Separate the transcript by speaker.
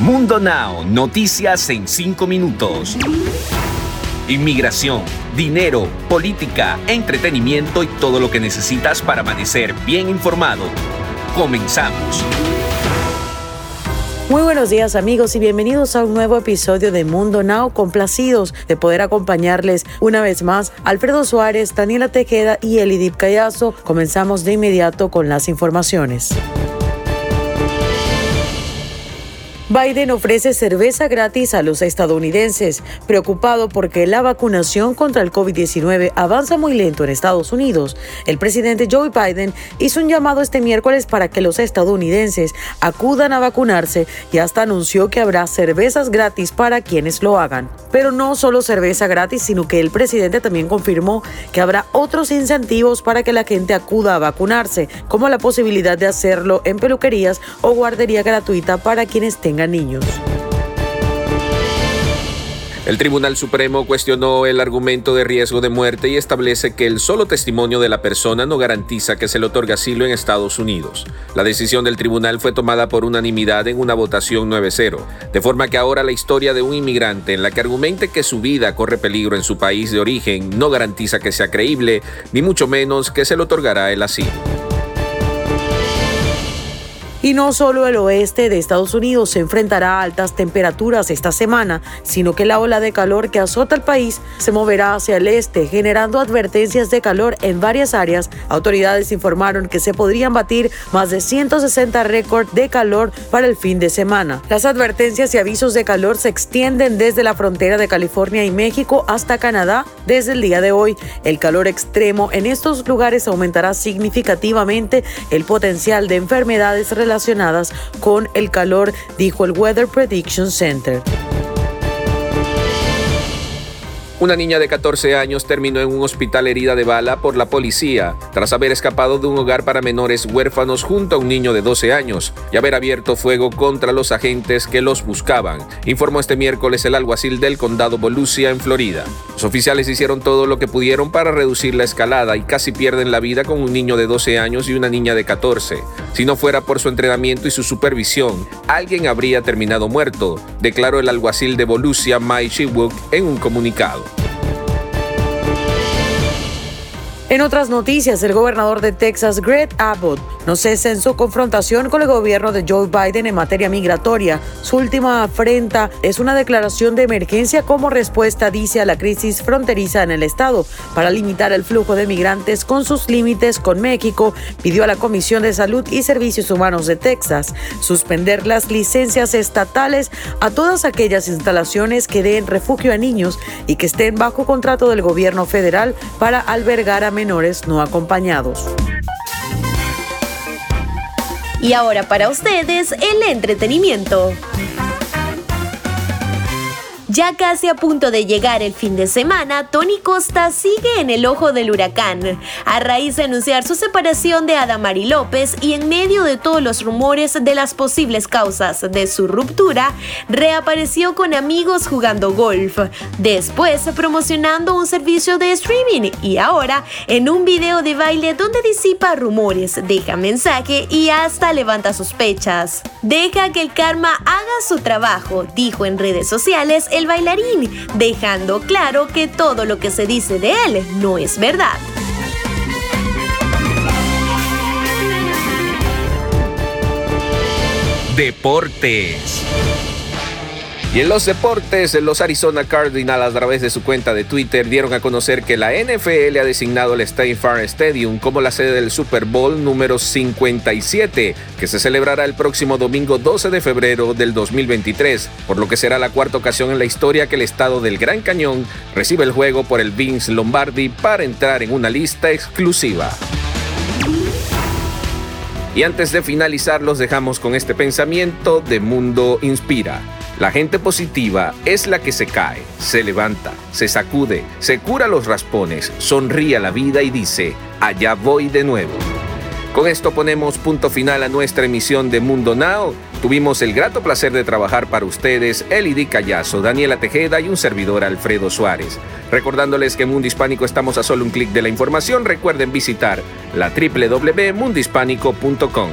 Speaker 1: Mundo Now, noticias en 5 minutos. Inmigración, dinero, política, entretenimiento y todo lo que necesitas para amanecer bien informado. Comenzamos.
Speaker 2: Muy buenos días amigos y bienvenidos a un nuevo episodio de Mundo Now, complacidos de poder acompañarles una vez más Alfredo Suárez, Daniela Tejeda y Elidip Callazo. Comenzamos de inmediato con las informaciones. Biden ofrece cerveza gratis a los estadounidenses, preocupado porque la vacunación contra el COVID-19 avanza muy lento en Estados Unidos. El presidente Joe Biden hizo un llamado este miércoles para que los estadounidenses acudan a vacunarse y hasta anunció que habrá cervezas gratis para quienes lo hagan. Pero no solo cerveza gratis, sino que el presidente también confirmó que habrá otros incentivos para que la gente acuda a vacunarse, como la posibilidad de hacerlo en peluquerías o guardería gratuita para quienes tengan niños.
Speaker 1: El Tribunal Supremo cuestionó el argumento de riesgo de muerte y establece que el solo testimonio de la persona no garantiza que se le otorgue asilo en Estados Unidos. La decisión del tribunal fue tomada por unanimidad en una votación 9-0, de forma que ahora la historia de un inmigrante en la que argumente que su vida corre peligro en su país de origen no garantiza que sea creíble, ni mucho menos que se le otorgará el asilo.
Speaker 2: Y no solo el oeste de Estados Unidos se enfrentará a altas temperaturas esta semana, sino que la ola de calor que azota el país se moverá hacia el este, generando advertencias de calor en varias áreas. Autoridades informaron que se podrían batir más de 160 récords de calor para el fin de semana. Las advertencias y avisos de calor se extienden desde la frontera de California y México hasta Canadá desde el día de hoy. El calor extremo en estos lugares aumentará significativamente el potencial de enfermedades relacionadas relacionadas con el calor, dijo el Weather Prediction Center.
Speaker 1: Una niña de 14 años terminó en un hospital herida de bala por la policía tras haber escapado de un hogar para menores huérfanos junto a un niño de 12 años y haber abierto fuego contra los agentes que los buscaban, informó este miércoles el alguacil del condado Volusia en Florida. Los oficiales hicieron todo lo que pudieron para reducir la escalada y casi pierden la vida con un niño de 12 años y una niña de 14. Si no fuera por su entrenamiento y su supervisión, alguien habría terminado muerto, declaró el alguacil de Volusia, Mike Shiwook, en un comunicado.
Speaker 2: En otras noticias, el gobernador de Texas, Greg Abbott, no cesa en su confrontación con el gobierno de Joe Biden en materia migratoria. Su última afrenta es una declaración de emergencia como respuesta, dice, a la crisis fronteriza en el estado. Para limitar el flujo de migrantes con sus límites con México, pidió a la Comisión de Salud y Servicios Humanos de Texas suspender las licencias estatales a todas aquellas instalaciones que den refugio a niños y que estén bajo contrato del gobierno federal para albergar a menores no acompañados.
Speaker 3: Y ahora para ustedes el entretenimiento. Ya casi a punto de llegar el fin de semana, Tony Costa sigue en el ojo del huracán. A raíz de anunciar su separación de Adamari López y en medio de todos los rumores de las posibles causas de su ruptura, reapareció con amigos jugando golf. Después promocionando un servicio de streaming y ahora en un video de baile donde disipa rumores, deja mensaje y hasta levanta sospechas. Deja que el karma haga su trabajo, dijo en redes sociales el bailarín, dejando claro que todo lo que se dice de él no es verdad.
Speaker 1: Deportes. Y en los deportes, los Arizona Cardinals a través de su cuenta de Twitter dieron a conocer que la NFL ha designado el State Farm Stadium como la sede del Super Bowl número 57, que se celebrará el próximo domingo 12 de febrero del 2023, por lo que será la cuarta ocasión en la historia que el estado del Gran Cañón recibe el juego por el Vince Lombardi para entrar en una lista exclusiva. Y antes de finalizar, los dejamos con este pensamiento de Mundo Inspira. La gente positiva es la que se cae, se levanta, se sacude, se cura los raspones, sonríe a la vida y dice, allá voy de nuevo. Con esto ponemos punto final a nuestra emisión de Mundo Now. Tuvimos el grato placer de trabajar para ustedes Elidi Callazo, Daniela Tejeda y un servidor Alfredo Suárez. Recordándoles que en Mundo Hispánico estamos a solo un clic de la información, recuerden visitar la www.mundohispánico.com.